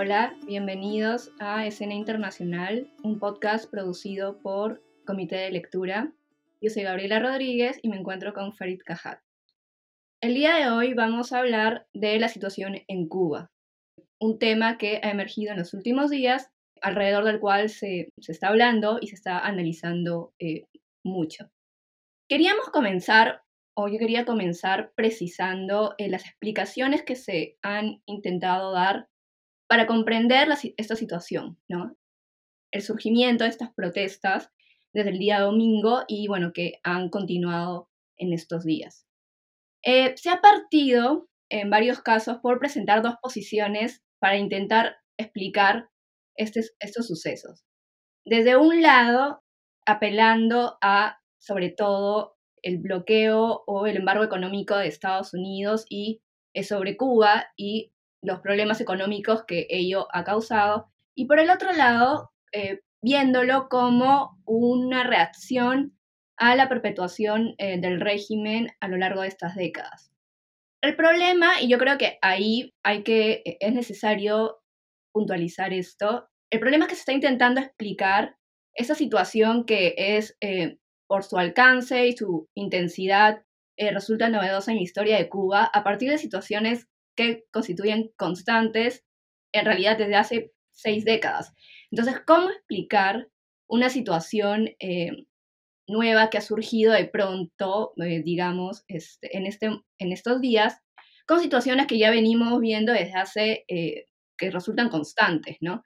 Hola, bienvenidos a Escena Internacional, un podcast producido por Comité de Lectura. Yo soy Gabriela Rodríguez y me encuentro con Farid Cajat. El día de hoy vamos a hablar de la situación en Cuba, un tema que ha emergido en los últimos días, alrededor del cual se, está hablando y se está analizando eh, mucho. Queríamos comenzar, o yo quería comenzar precisando eh, las explicaciones que se han intentado dar para comprender esta situación. El surgimiento de estas protestas desde el día domingo y, bueno, que han continuado en estos días. Eh, se ha partido en varios casos por presentar dos posiciones para intentar explicar estos sucesos. Desde un lado, apelando a, sobre todo, el bloqueo o el embargo económico de Estados Unidos y eh, sobre Cuba y los problemas económicos que ello ha causado. Y por el otro lado, eh, viéndolo como una reacción a la perpetuación eh, del régimen a lo largo de estas décadas. El problema, y yo creo que ahí hay que, e, es necesario puntualizar esto, el problema es que se está intentando explicar esa situación que es, eh, por su alcance y su intensidad, resulta novedosa en la historia de Cuba a partir de situaciones que constituyen constantes en realidad desde hace seis décadas. Entonces, ¿cómo explicar una situación eh, nueva que ha surgido de pronto, eh, digamos, este, en, este, en estos días, con situaciones que ya venimos viendo desde hace, eh, que resultan constantes, ¿no?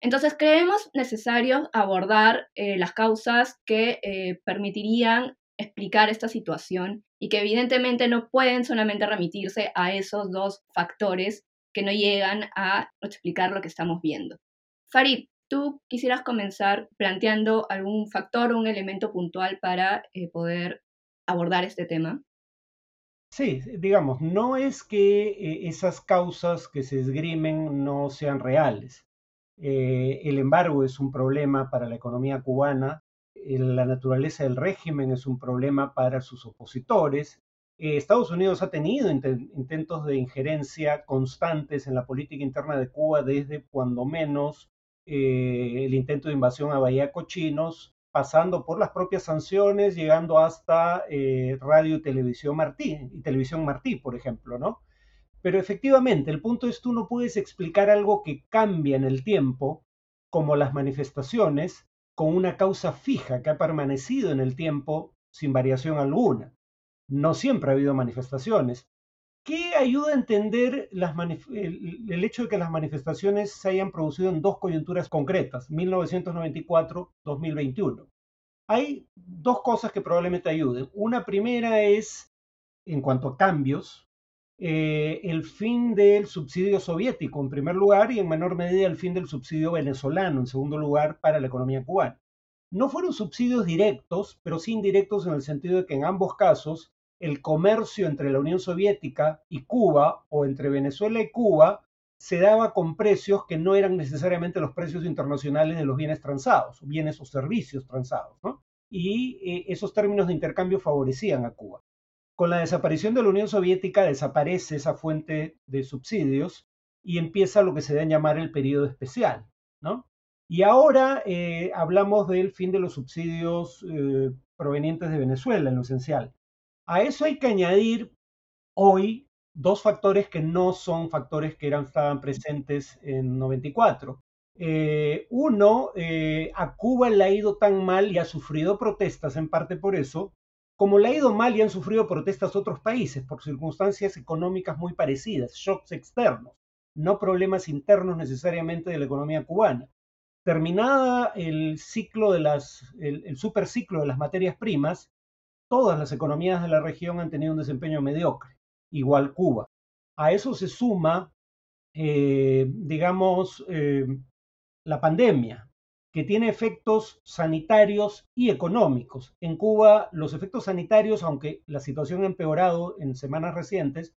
Entonces creemos necesario abordar las causas que permitirían explicar esta situación y que evidentemente no pueden solamente remitirse a esos dos factores que no llegan a explicar lo que estamos viendo. Farid, ¿Tú quisieras comenzar planteando algún factor o un elemento puntual para eh, poder abordar este tema? Sí, digamos, no es que eh, esas causas que se esgrimen no sean reales. Eh, el embargo es un problema para la economía cubana, la naturaleza del régimen es un problema para sus opositores. Estados Unidos ha tenido intentos de injerencia constantes en la política interna de Cuba desde cuando menos eh, el intento de invasión a Bahía Cochinos, pasando por las propias sanciones, llegando hasta eh, Radio y Televisión Martí, y Televisión Martí, por ejemplo, ¿no? Pero efectivamente, el punto es tú no puedes explicar algo que cambia en el tiempo, como las manifestaciones, con una causa fija que ha permanecido en el tiempo sin variación alguna. No siempre ha habido manifestaciones. ¿Qué ayuda a entender el, hecho de que las manifestaciones se hayan producido en dos coyunturas concretas, 1994-2021? Hay dos cosas que probablemente ayuden. Una primera es, en cuanto a cambios, eh, el fin del subsidio soviético en primer lugar y en menor medida el fin del subsidio venezolano en segundo lugar para la economía cubana. No fueron subsidios directos, pero sí indirectos en el sentido de que en ambos casos el comercio entre la Unión Soviética y Cuba o entre Venezuela y Cuba se daba con precios que no eran necesariamente los precios internacionales de los bienes transados, bienes o servicios transados, Y eh, esos términos de intercambio favorecían a Cuba. Con la desaparición de la Unión Soviética desaparece esa fuente de subsidios y empieza lo que se da en llamar el periodo especial, ¿no? Y ahora eh, hablamos del fin de los subsidios eh, provenientes de Venezuela, en lo esencial. A eso hay que añadir hoy dos factores que no son factores que eran, estaban presentes en 94. Eh, uno, eh, a Cuba le ha ido tan mal y ha sufrido protestas en parte por eso, como le ha ido mal y han sufrido protestas otros países por circunstancias económicas muy parecidas, shocks externos, no problemas internos necesariamente de la economía cubana. Terminada el ciclo de las, el, superciclo de las materias primas, todas las economías de la región han tenido un desempeño mediocre, igual Cuba. A eso se suma, eh, digamos, eh, la pandemia, que tiene efectos sanitarios y económicos. En Cuba, los efectos sanitarios, aunque la situación ha empeorado en semanas recientes,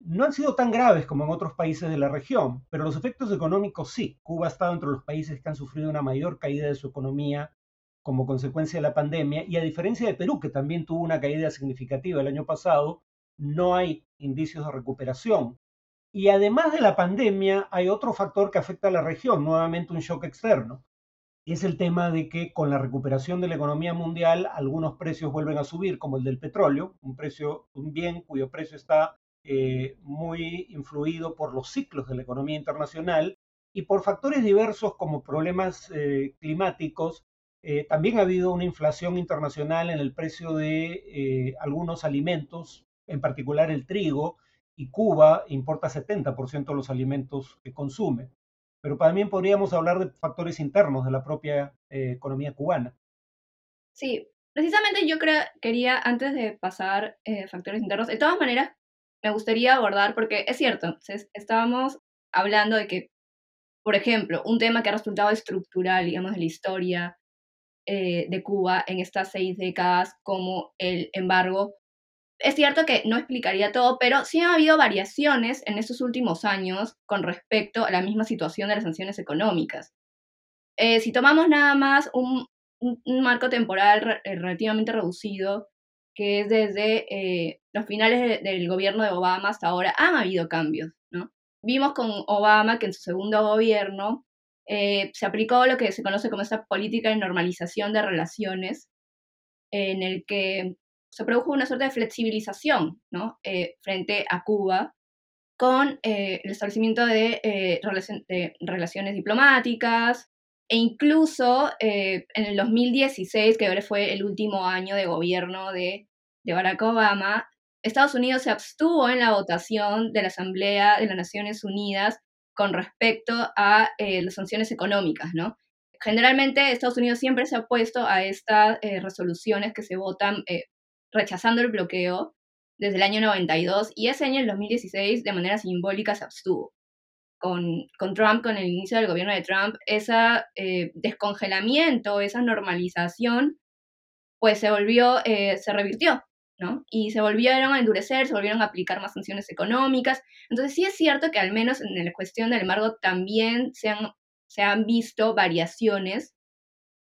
no han sido tan graves como en otros países de la región, pero los efectos económicos sí. Cuba ha estado entre los países que han sufrido una mayor caída de su economía como consecuencia de la pandemia y a diferencia de Perú, que también tuvo una caída significativa el año pasado, no hay indicios de recuperación. Y además de la pandemia, hay otro factor que afecta a la región, nuevamente un shock externo. Es el tema de que con la recuperación de la economía mundial, algunos precios vuelven a subir, como el del petróleo, un precio, un bien cuyo precio está eh, muy influido por los ciclos de la economía internacional y por factores diversos como problemas eh, climáticos. Eh, también ha habido una inflación internacional en el precio de algunos alimentos, en particular el trigo, y Cuba importa 70% de los alimentos que consume. Pero también podríamos hablar de factores internos de la propia economía cubana. Sí, precisamente yo creo, quería, antes de pasar factores internos, de todas maneras, me gustaría abordar, porque es cierto, estábamos hablando de que, por ejemplo, un tema que ha resultado estructural, digamos, de la historia eh, de Cuba en estas seis décadas, como el embargo, es cierto que no explicaría todo, pero sí ha habido variaciones en estos últimos años con respecto a la misma situación de las sanciones económicas. Eh, si tomamos nada más un, marco temporal eh, relativamente reducido, que es desde eh, los finales del gobierno de Obama hasta ahora, han habido cambios, ¿no? Vimos con Obama que en su segundo gobierno se aplicó lo que se conoce como esta política de normalización de relaciones, en el que se produjo una suerte de flexibilización, ¿no? Eh, frente a Cuba, con el establecimiento de, de relaciones diplomáticas, e incluso eh, en el 2016, que ahora fue el último año de gobierno de, Barack Obama, Estados Unidos se abstuvo en la votación de la Asamblea de las Naciones Unidas con respecto a eh, las sanciones económicas, ¿no? Generalmente Estados Unidos siempre se ha opuesto a estas eh, resoluciones que se votan rechazando el bloqueo desde el año 92 y ese año, el 2016, de manera simbólica se abstuvo con, con, Trump, con el inicio del gobierno de Trump, ese eh, descongelamiento, esa normalización, pues se volvió, eh, se revirtió, ¿no? Y se volvieron a endurecer, se volvieron a aplicar más sanciones económicas. Entonces sí es cierto que al menos en la cuestión del embargo también se han, se han visto variaciones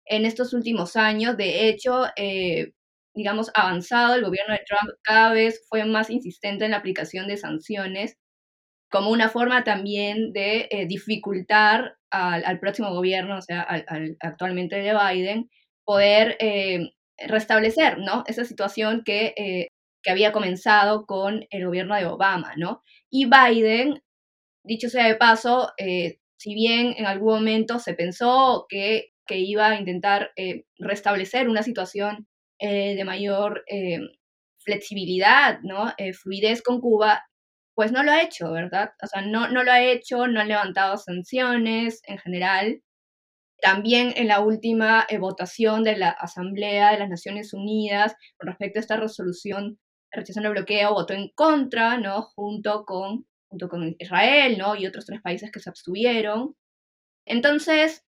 en estos últimos años. De hecho, eh, digamos, avanzado el gobierno de Trump cada vez fue más insistente en la aplicación de sanciones como una forma también de eh, dificultar al, próximo gobierno, o sea, al, actualmente de Biden, poder eh, restablecer, ¿no? Esa situación que, eh, que había comenzado con el gobierno de Obama, ¿no? Y Biden, dicho sea de paso, si bien en algún momento se pensó que, que iba a intentar restablecer una situación de mayor flexibilidad, ¿no? fluidez con Cuba, pues no lo ha hecho, ¿verdad? O sea, no, no lo ha hecho, no ha levantado sanciones en general. También en la última eh, votación de la Asamblea de las Naciones Unidas con respecto a esta resolución rechazando el bloqueo, votó en contra, ¿no? Junto con, junto con Israel, ¿no? Y otros tres países que se abstuvieron. Entonces,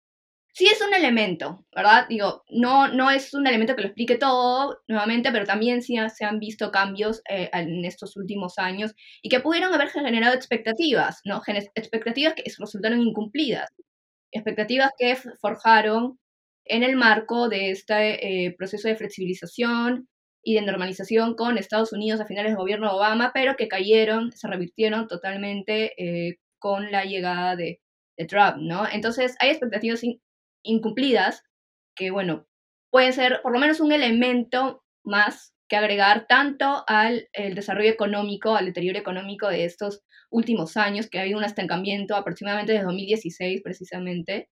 sí es un elemento, ¿verdad? Digo, no, no es un elemento que lo explique todo nuevamente, pero también sí se han visto cambios eh, en estos últimos años y que pudieron haber generado expectativas, ¿no? Expectativas que resultaron incumplidas, expectativas que forjaron en el marco de este eh, proceso de flexibilización y de normalización con Estados Unidos a finales del gobierno de Obama, pero que cayeron, se revirtieron totalmente eh, con la llegada de, de Trump, ¿no? Entonces hay expectativas incumplidas, que bueno, pueden ser por lo menos un elemento más que agregar tanto al el desarrollo económico, al deterioro económico de estos últimos años, que ha habido un estancamiento aproximadamente desde 2016 precisamente,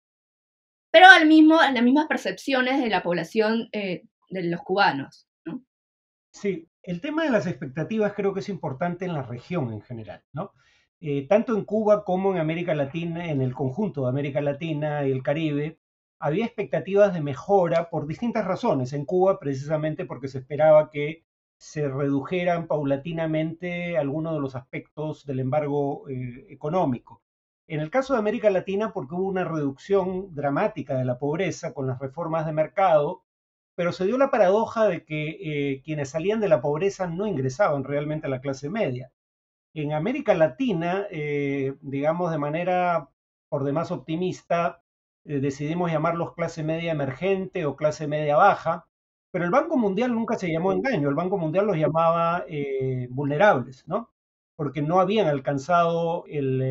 pero al mismo, a las mismas percepciones de la población eh, de los cubanos. ¿no? Sí, el tema de las expectativas creo que es importante en la región en general, ¿no? Eh, tanto en Cuba como en América Latina, en el conjunto de América Latina y el Caribe, había expectativas de mejora por distintas razones. En Cuba, precisamente porque se esperaba que se redujeran paulatinamente algunos de los aspectos del embargo eh, económico. En el caso de América Latina, porque hubo una reducción dramática de la pobreza con las reformas de mercado, pero se dio la paradoja de que eh, quienes salían de la pobreza no ingresaban realmente a la clase media. En América Latina, eh, digamos de manera por demás optimista, eh, decidimos llamarlos clase media emergente o clase media baja, pero el Banco Mundial nunca se llamó engaño, el Banco Mundial los llamaba eh, vulnerables, ¿no? porque no habían alcanzado el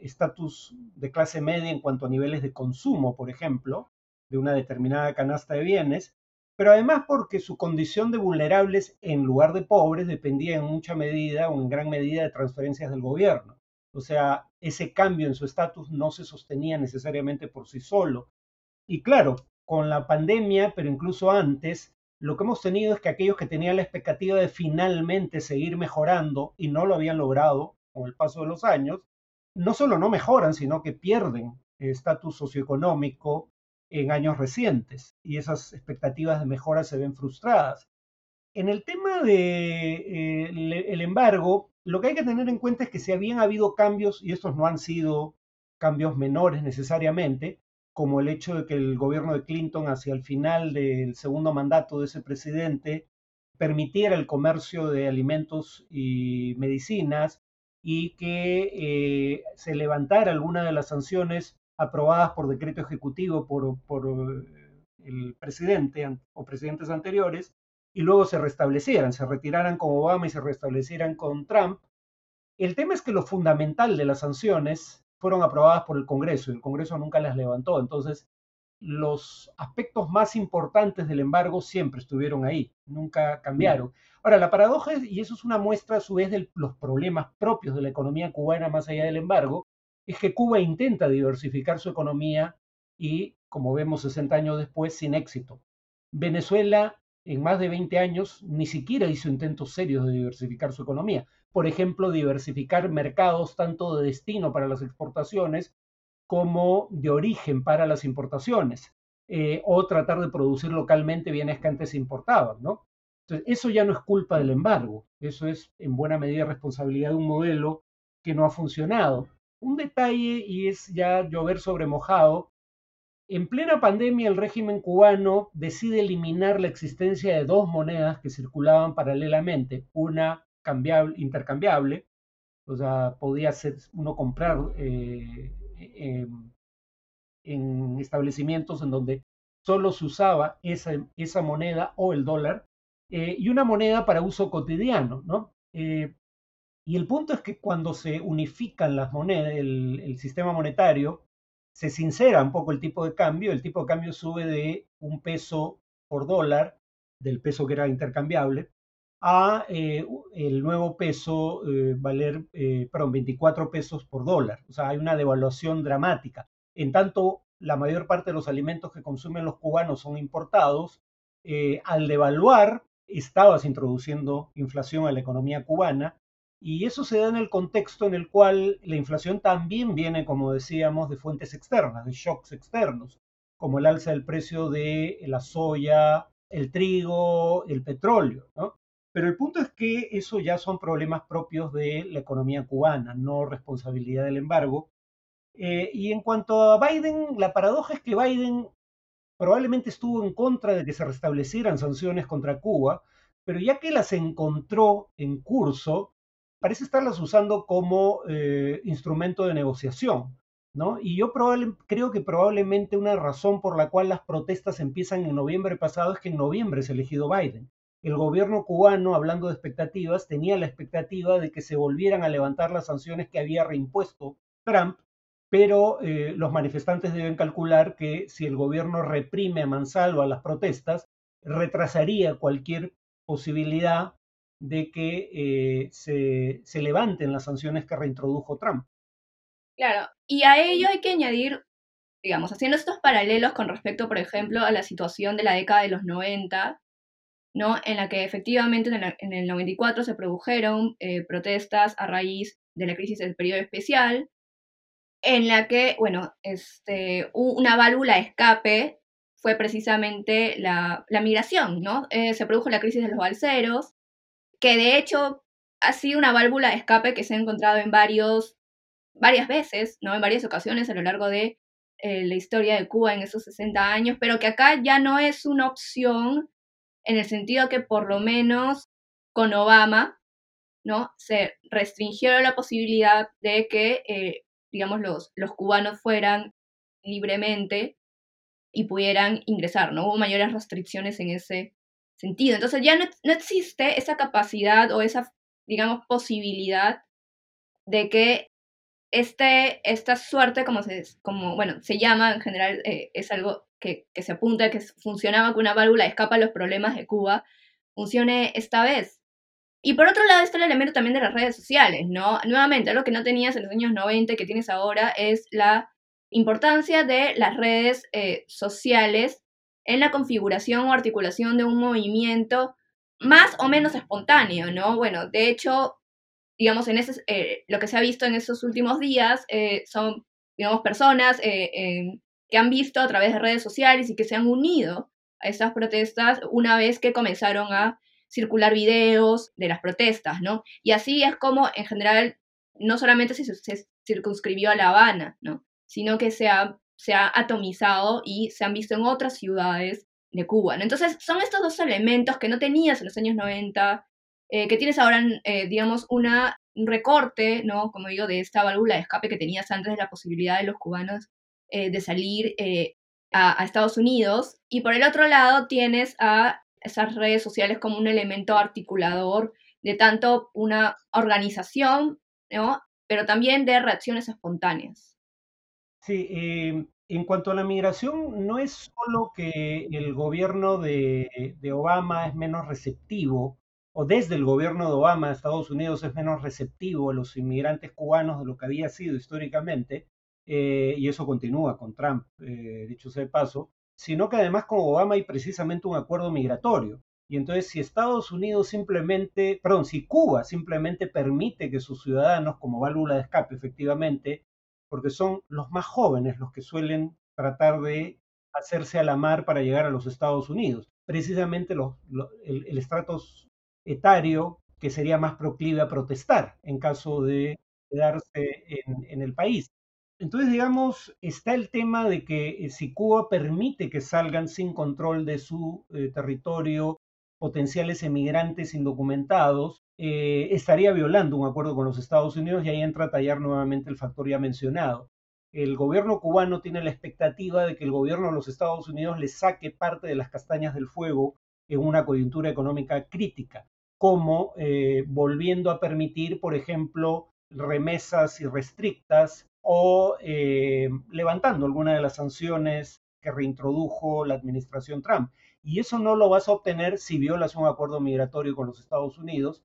estatus de clase media en cuanto a niveles de consumo, por ejemplo, de una determinada canasta de bienes, pero además porque su condición de vulnerables en lugar de pobres dependía en mucha medida o en gran medida de transferencias del gobierno. O sea, ese cambio en su estatus no se sostenía necesariamente por sí solo. Y claro, con la pandemia, pero incluso antes, lo que hemos tenido es que aquellos que tenían la expectativa de finalmente seguir mejorando y no lo habían logrado con el paso de los años, no solo no mejoran, sino que pierden estatus socioeconómico en años recientes y esas expectativas de mejora se ven frustradas. En el tema del de, eh, embargo, lo que hay que tener en cuenta es que si habían habido cambios, y estos no han sido cambios menores necesariamente, como el hecho de que el gobierno de Clinton hacia el final del segundo mandato de ese presidente permitiera el comercio de alimentos y medicinas y que eh, se levantara alguna de las sanciones aprobadas por decreto ejecutivo por, eh, el presidente o presidentes anteriores y luego se restablecieran, se retiraran con Obama y se restablecieran con Trump. El tema es que lo fundamental de las sanciones fueron aprobadas por el Congreso y el Congreso nunca las levantó. Entonces, los aspectos más importantes del embargo siempre estuvieron ahí, nunca cambiaron. Ahora, la paradoja, es, y eso es una muestra a su vez de los problemas propios de la economía cubana más allá del embargo, es que Cuba intenta diversificar su economía y, como vemos 60 años después, sin éxito. Venezuela en más de 20 años ni siquiera hizo intentos serios de diversificar su economía. Por ejemplo, diversificar mercados tanto de destino para las exportaciones como de origen para las importaciones, eh, o tratar de producir localmente bienes que antes importaban. Entonces, eso ya no es culpa del embargo, eso es en buena medida responsabilidad de un modelo que no ha funcionado. Un detalle, y es ya llover sobre mojado, en plena pandemia, el régimen cubano decide eliminar la existencia de dos monedas que circulaban paralelamente, una cambiable, intercambiable, o sea, podía ser uno comprar eh, en establecimientos en donde solo se usaba esa, esa moneda o el dólar, eh, y una moneda para uso cotidiano, ¿no? Eh, y el punto es que cuando se unifican las monedas, el sistema monetario, se sincera un poco el tipo de cambio, el tipo de cambio sube de un peso por dólar, del peso que era intercambiable, a eh, el nuevo peso eh, valer, eh, perdón, 24 pesos por dólar. O sea, hay una devaluación dramática. En tanto, la mayor parte de los alimentos que consumen los cubanos son importados, al devaluar, estabas introduciendo inflación a la economía cubana y eso se da en el contexto en el cual la inflación también viene, como decíamos, de fuentes externas, de shocks externos, como el alza del precio de la soya, el trigo, el petróleo. Pero el punto es que eso ya son problemas propios de la economía cubana, no responsabilidad del embargo. Eh, y en cuanto a Biden, la paradoja es que Biden probablemente estuvo en contra de que se restablecieran sanciones contra Cuba, pero ya que las encontró en curso, parece estarlas usando como eh, instrumento de negociación. ¿no? Y yo creo que probablemente una razón por la cual las protestas empiezan en noviembre pasado es que en noviembre ha elegido Biden. El gobierno cubano, hablando de expectativas, tenía la expectativa de que se volvieran a levantar las sanciones que había reimpuesto Trump, pero eh, los manifestantes deben calcular que si el gobierno reprime a mansalva las protestas, retrasaría cualquier posibilidad de que eh, se, se levanten las sanciones que reintrodujo Trump. Claro, y a ello hay que añadir, digamos, haciendo estos paralelos con respecto, por ejemplo, a la situación de la década de los 90, ¿no? En la que efectivamente en el, 94 se produjeron eh, protestas a raíz de la crisis del periodo especial, en la que, bueno, este, una válvula de escape fue precisamente la, la migración, ¿no? Eh, se produjo la crisis de los balseros, que de hecho ha sido una válvula de escape que se ha encontrado en varios, varias veces, ¿no? En varias ocasiones a lo largo de eh, la historia de Cuba en esos 60 años, pero que acá ya no es una opción en el sentido que por lo menos con Obama, ¿no? Se restringió la posibilidad de que, eh, digamos, los, los cubanos fueran libremente y pudieran ingresar, ¿no? Hubo mayores restricciones en ese, sentido. Entonces ya no, existe esa capacidad o esa, digamos, posibilidad de que este, esta suerte, como se, como, bueno, se llama en general, eh, es algo que, que, se apunta, que funcionaba con una válvula escapa a los problemas de Cuba, funcione esta vez. Y por otro lado está el elemento también de las redes sociales, ¿no? Nuevamente, lo que no tenías en los años 90 que tienes ahora es la importancia de las redes eh, sociales en la configuración o articulación de un movimiento más o menos espontáneo, ¿no? Bueno, de hecho, digamos, en ese, eh, lo que se ha visto en estos últimos días eh, son, digamos, personas que han visto a través de redes sociales y que se han unido a estas protestas una vez que comenzaron a circular videos de las protestas, ¿no? Y así es como, en general, no solamente se, se circunscribió a La Habana, ¿no? Sino que se ha, se ha atomizado y se han visto en otras ciudades de Cuba. Entonces, son estos dos elementos que no tenías en los años 90, eh, que tienes ahora, eh, digamos, una, un recorte, ¿no? Como digo, de esta válvula de escape que tenías antes de la posibilidad de los cubanos eh, de salir a, a Estados Unidos. Y por el otro lado tienes a esas redes sociales como un elemento articulador de tanto una organización, ¿no? pero también de reacciones espontáneas. Sí, eh, en cuanto a la migración, no es solo que el gobierno de, Obama es menos receptivo, o desde el gobierno de Obama Estados Unidos es menos receptivo a los inmigrantes cubanos de lo que había sido históricamente, eh, y eso continúa con Trump, eh, dicho sea de paso, sino que además con Obama hay precisamente un acuerdo migratorio. Y entonces si Estados Unidos simplemente, perdón, si Cuba simplemente permite que sus ciudadanos, como válvula de escape efectivamente, porque son los más jóvenes los que suelen tratar de hacerse a la mar para llegar a los Estados Unidos, precisamente el, el estrato etario que sería más proclive a protestar en caso de quedarse en, en el país. Entonces, digamos, está el tema de que eh, si Cuba permite que salgan sin control de su eh, territorio potenciales emigrantes indocumentados, eh, estaría violando un acuerdo con los Estados Unidos y ahí entra a tallar nuevamente el factor ya mencionado. El gobierno cubano tiene la expectativa de que el gobierno de los Estados Unidos le saque parte de las castañas del fuego en una coyuntura económica crítica, como volviendo a permitir, por ejemplo, remesas irrestrictas o eh, levantando alguna de las sanciones que reintrodujo la administración Trump. Y eso no lo vas a obtener si violas un acuerdo migratorio con los Estados Unidos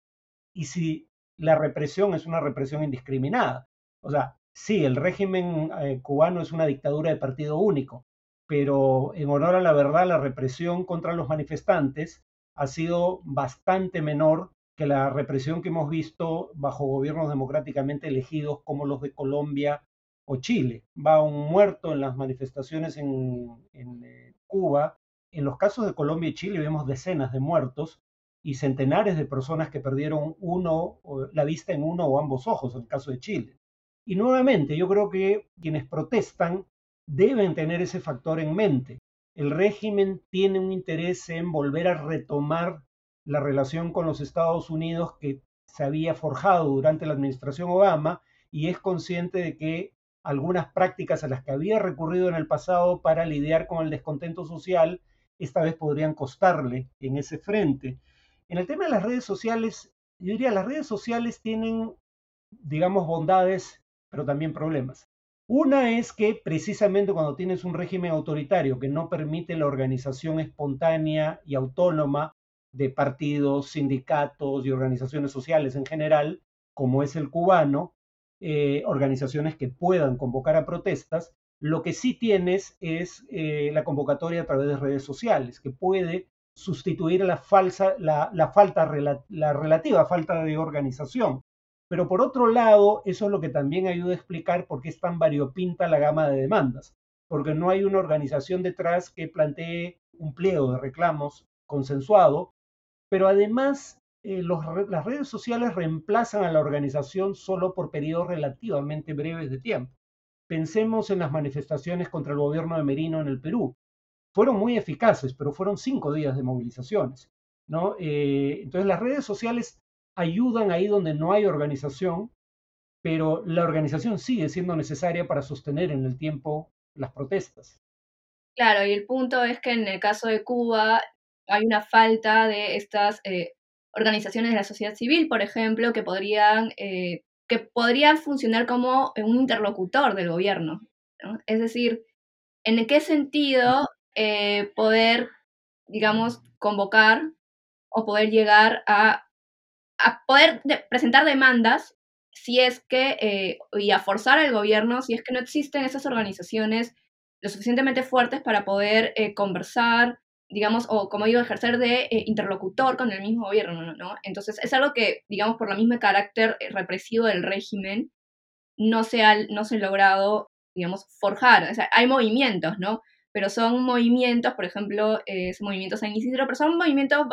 y si la represión es una represión indiscriminada. O sea, sí, el régimen eh, cubano es una dictadura de partido único, pero en honor a la verdad, la represión contra los manifestantes ha sido bastante menor que la represión que hemos visto bajo gobiernos democráticamente elegidos como los de Colombia o Chile. Va un muerto en las manifestaciones en, eh, Cuba. En los casos de Colombia y Chile vemos decenas de muertos y centenares de personas que perdieron uno, la vista en uno o ambos ojos, en el caso de Chile. Y nuevamente, yo creo que quienes protestan deben tener ese factor en mente. El régimen tiene un interés en volver a retomar la relación con los Estados Unidos que se había forjado durante la administración Obama y es consciente de que algunas prácticas a las que había recurrido en el pasado para lidiar con el descontento social, esta vez podrían costarle en ese frente. En el tema de las redes sociales, yo diría, las redes sociales tienen, digamos, bondades, pero también problemas. Una es que precisamente cuando tienes un régimen autoritario que no permite la organización espontánea y autónoma de partidos, sindicatos y organizaciones sociales en general, como es el cubano, eh, organizaciones que puedan convocar a protestas. Lo que sí tienes es eh, la convocatoria a través de redes sociales, que puede sustituir la, falsa, la, la, falta, la relativa falta de organización. Pero por otro lado, eso es lo que también ayuda a explicar por qué es tan variopinta la gama de demandas, porque no hay una organización detrás que plantee un pliego de reclamos consensuado, pero además eh, las redes sociales reemplazan a la organización solo por periodos relativamente breves de tiempo. Pensemos en las manifestaciones contra el gobierno de Merino en el Perú. Fueron muy eficaces, pero fueron cinco días de movilizaciones. ¿no? Eh, entonces las redes sociales ayudan ahí donde no hay organización, pero la organización sigue siendo necesaria para sostener en el tiempo las protestas. Claro, y el punto es que en el caso de Cuba hay una falta de estas eh, organizaciones de la sociedad civil, por ejemplo, que podrían, eh, que podría funcionar como un interlocutor del gobierno. Es decir, ¿en qué sentido eh, poder, digamos, convocar o poder llegar a, poder presentar demandas si es que, eh, y a forzar al gobierno si es que no existen esas organizaciones lo suficientemente fuertes para poder eh, conversar, digamos, o como digo, ejercer de eh, interlocutor con el mismo gobierno, ¿no? Entonces es algo que, digamos, por el mismo carácter represivo del régimen, no se ha, no se ha logrado, digamos, forjar. Hay movimientos, ¿no? Pero son movimientos, por ejemplo, eh, movimientos San Isidro, pero son movimientos,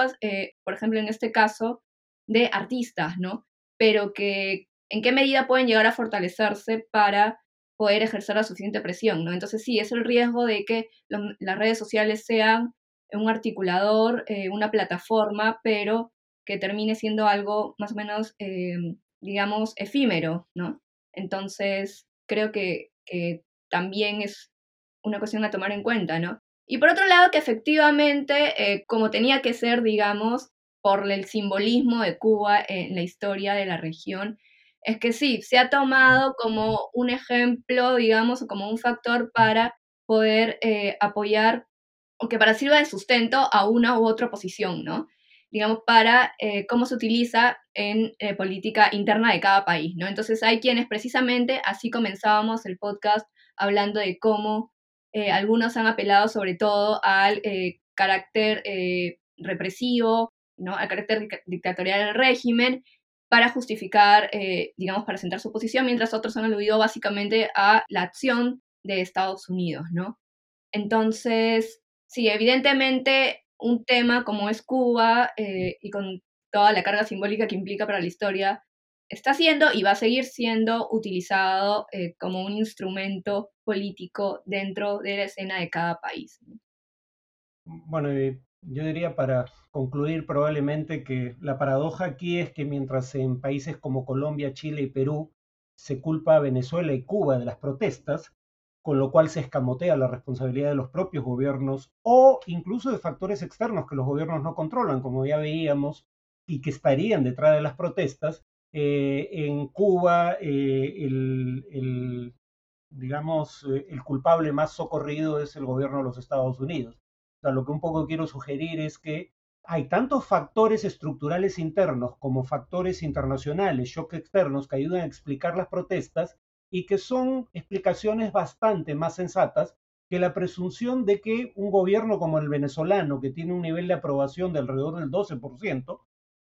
por ejemplo, en este caso, de artistas, ¿no? Pero que en qué medida pueden llegar a fortalecerse para poder ejercer la suficiente presión, ¿no? Entonces sí, es el riesgo de que las redes sociales sean un articulador, eh, una plataforma, pero que termine siendo algo más o menos, eh, digamos, efímero, ¿no? Entonces, creo que, también es una cuestión a tomar en cuenta, ¿no? Y por otro lado, que efectivamente, eh, como tenía que ser, digamos, por el simbolismo de Cuba en la historia de la región, es que sí, se ha tomado como un ejemplo, digamos, o como un factor para poder eh, apoyar, o que para sirva de sustento a una u otra posición, ¿no? Digamos, para eh, cómo se utiliza en eh, política interna de cada país, ¿no? Entonces hay quienes precisamente, así comenzábamos el podcast hablando de cómo algunos han apelado sobre todo al carácter represivo, ¿no? Al carácter dictatorial del régimen para justificar, eh, digamos, para sentar su posición, mientras otros han aludido básicamente a la acción de Estados Unidos, ¿no? Entonces, sí, evidentemente un tema como es Cuba eh, y con toda la carga simbólica que implica para la historia, está siendo y va a seguir siendo utilizado eh, como un instrumento político dentro de la escena de cada país. Bueno, yo diría para concluir probablemente que la paradoja aquí es que mientras en países como Colombia, Chile y Perú se culpa a Venezuela y Cuba de las protestas, con lo cual se escamotea la responsabilidad de los propios gobiernos o incluso de factores externos que los gobiernos no controlan, como ya veíamos, y que estarían detrás de las protestas. Eh, en Cuba, eh, el, digamos, eh, el culpable más socorrido es el gobierno de los Estados Unidos. O sea, lo que un poco quiero sugerir es que hay tantos factores estructurales internos como factores internacionales, shock externos, que ayudan a explicar las protestas y que son explicaciones bastante más sensatas que la presunción de que un gobierno como el venezolano, que tiene un nivel de aprobación de alrededor del 12%,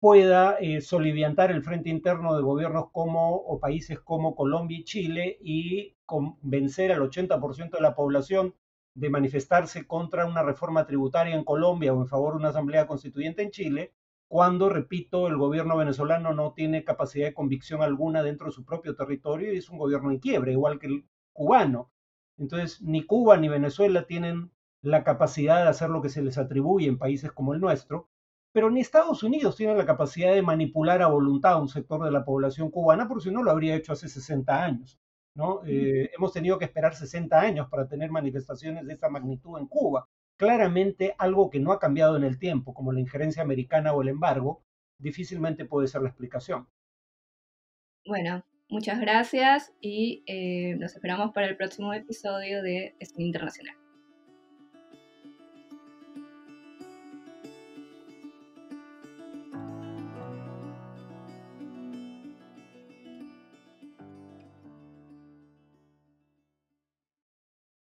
pueda eh, soliviantar el frente interno de gobiernos como o países como Colombia y Chile y convencer al 80% de la población de manifestarse contra una reforma tributaria en Colombia o en favor de una asamblea constituyente en Chile, cuando, repito, el gobierno venezolano no tiene capacidad de convicción alguna dentro de su propio territorio y es un gobierno en quiebre, igual que el cubano. Entonces, ni Cuba ni Venezuela tienen la capacidad de hacer lo que se les atribuye en países como el nuestro, pero ni Estados Unidos tiene la capacidad de manipular a voluntad a un sector de la población cubana, por si no lo habría hecho hace 60 años. ¿no? Eh, hemos tenido que esperar 60 años para tener manifestaciones de esa magnitud en Cuba. Claramente algo que no ha cambiado en el tiempo, como la injerencia americana o el embargo, difícilmente puede ser la explicación. Bueno, muchas gracias y eh, nos esperamos para el próximo episodio de Estado Internacional.